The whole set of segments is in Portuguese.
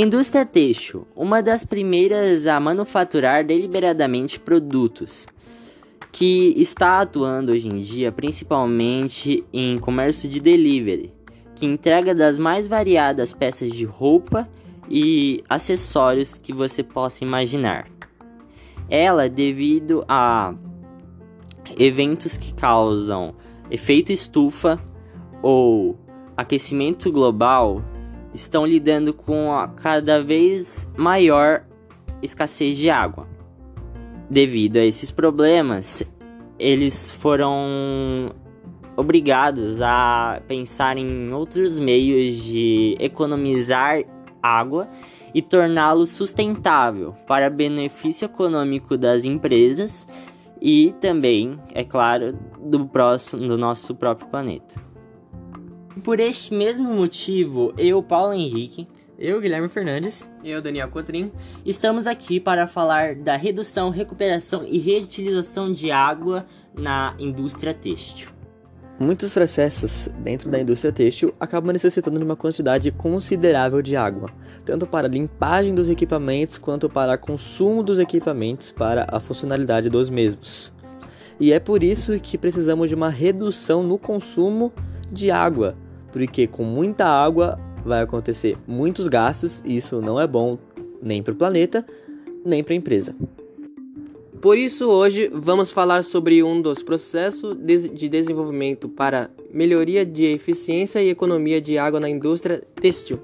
Indústria têxtil, uma das primeiras a manufaturar deliberadamente produtos, que está atuando hoje em dia principalmente em comércio de delivery, que entrega das mais variadas peças de roupa e acessórios que você possa imaginar. Ela, devido a eventos que causam efeito estufa ou aquecimento global, estão lidando com a cada vez maior escassez de água. Devido a esses problemas, eles foram obrigados a pensar em outros meios de economizar água e torná-lo sustentável para benefício econômico das empresas e também, é claro, do, próximo, do nosso próprio planeta. Por este mesmo motivo, eu, Paulo Henrique, eu, Guilherme Fernandes, eu, Daniel Cotrim, estamos aqui para falar da redução, recuperação e reutilização de água na indústria têxtil. Muitos processos dentro da indústria têxtil acabam necessitando de uma quantidade considerável de água, tanto para a limpagem dos equipamentos quanto para o consumo dos equipamentos para a funcionalidade dos mesmos. E é por isso que precisamos de uma redução no consumo de água, porque com muita água vai acontecer muitos gastos e isso não é bom nem para o planeta, nem para a empresa. Por isso, hoje vamos falar sobre um dos processos de desenvolvimento para melhoria de eficiência e economia de água na indústria têxtil.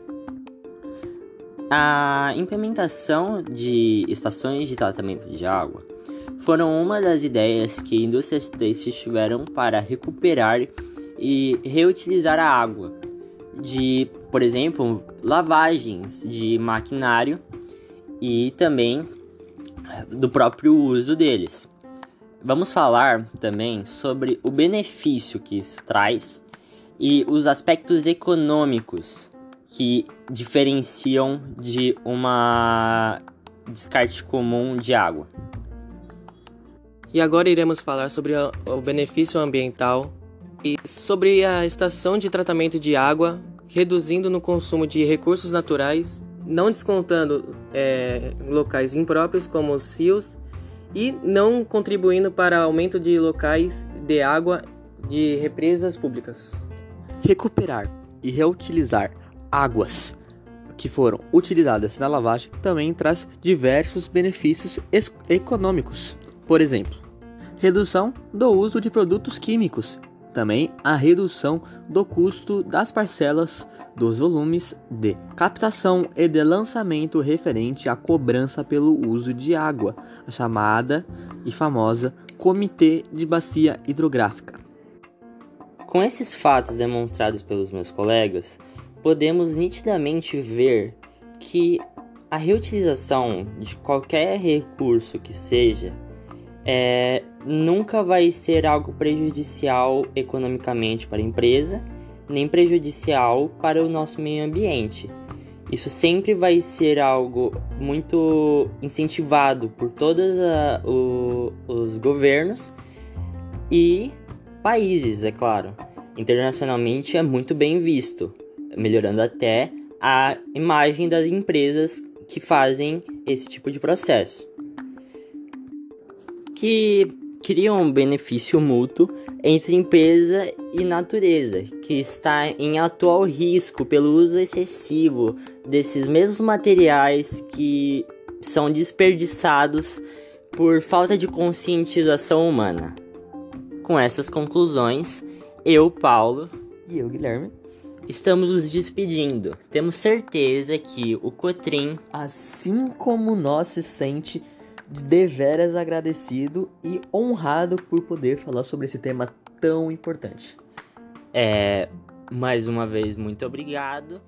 A implementação de estações de tratamento de água foram uma das ideias que indústrias têxteis tiveram para recuperar e reutilizar a água de, por exemplo, lavagens de maquinário e também do próprio uso deles. Vamos falar também sobre o benefício que isso traz e os aspectos econômicos que diferenciam de uma descarte comum de água. E agora iremos falar sobre o benefício ambiental e sobre a estação de tratamento de água, reduzindo no consumo de recursos naturais, não descontando é, locais impróprios como os rios e não contribuindo para aumento de locais de água de represas públicas. Recuperar e reutilizar águas que foram utilizadas na lavagem também traz diversos benefícios econômicos. Por exemplo, redução do uso de produtos químicos também a redução do custo das parcelas dos volumes de captação e de lançamento referente à cobrança pelo uso de água, a chamada e famosa Comitê de Bacia Hidrográfica. Com esses fatos demonstrados pelos meus colegas, podemos nitidamente ver que a reutilização de qualquer recurso que seja é, nunca vai ser algo prejudicial economicamente para a empresa, nem prejudicial para o nosso meio ambiente. Isso sempre vai ser algo muito incentivado por todos os governos e países, é claro. Internacionalmente é muito bem visto, melhorando até a imagem das empresas que fazem esse tipo de processo que cria um benefício mútuo entre empresa e natureza, que está em atual risco pelo uso excessivo desses mesmos materiais que são desperdiçados por falta de conscientização humana. Com essas conclusões, eu, Paulo, e eu, Guilherme, estamos nos despedindo. Temos certeza que o Cotrim, assim como nós, se sente deveras agradecido e honrado por poder falar sobre esse tema tão importante. É, mais uma vez, muito obrigado.